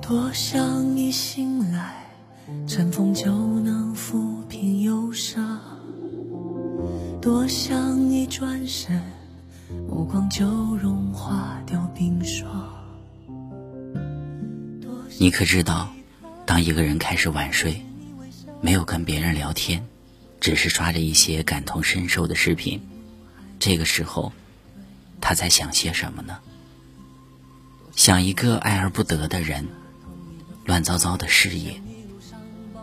多想一醒来，晨风就能抚平忧伤；多想一转身，目光就融化掉冰霜。你可知道，当一个人开始晚睡，没有跟别人聊天，只是刷着一些感同身受的视频，这个时候，他在想些什么呢？想一个爱而不得的人。乱糟糟的事业，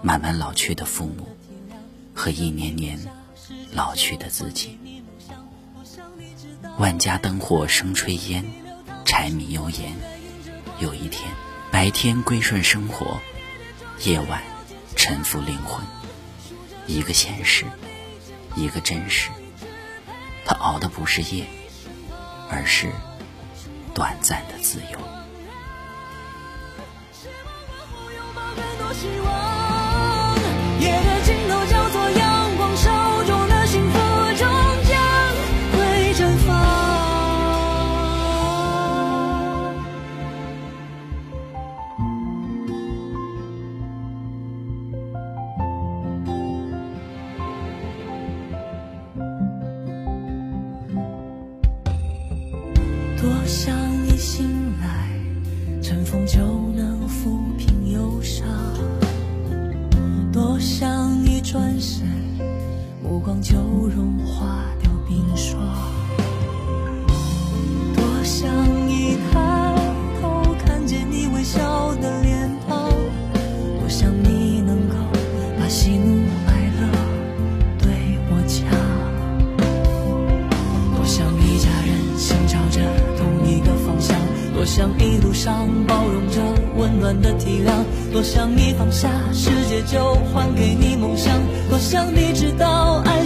慢慢老去的父母，和一年年老去的自己。万家灯火生炊烟，柴米油盐。有一天，白天归顺生活，夜晚沉浮灵魂。一个现实，一个真实。他熬的不是夜，而是短暂的自由。多想一醒来，晨风就能抚平忧伤。多想一转身，目光就融化上包容着温暖的体谅。多想你放下世界，就还给你梦想。多想你知道，爱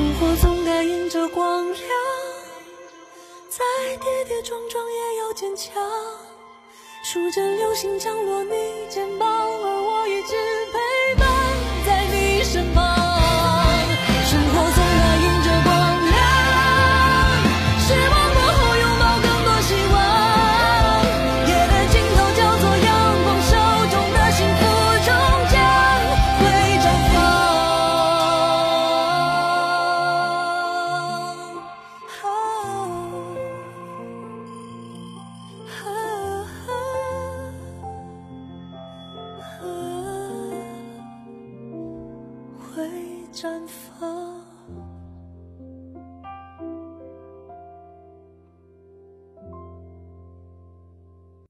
生活总该迎着光亮，再跌跌撞撞也要坚强。数着流星降落你肩膀，而我一直陪绽放。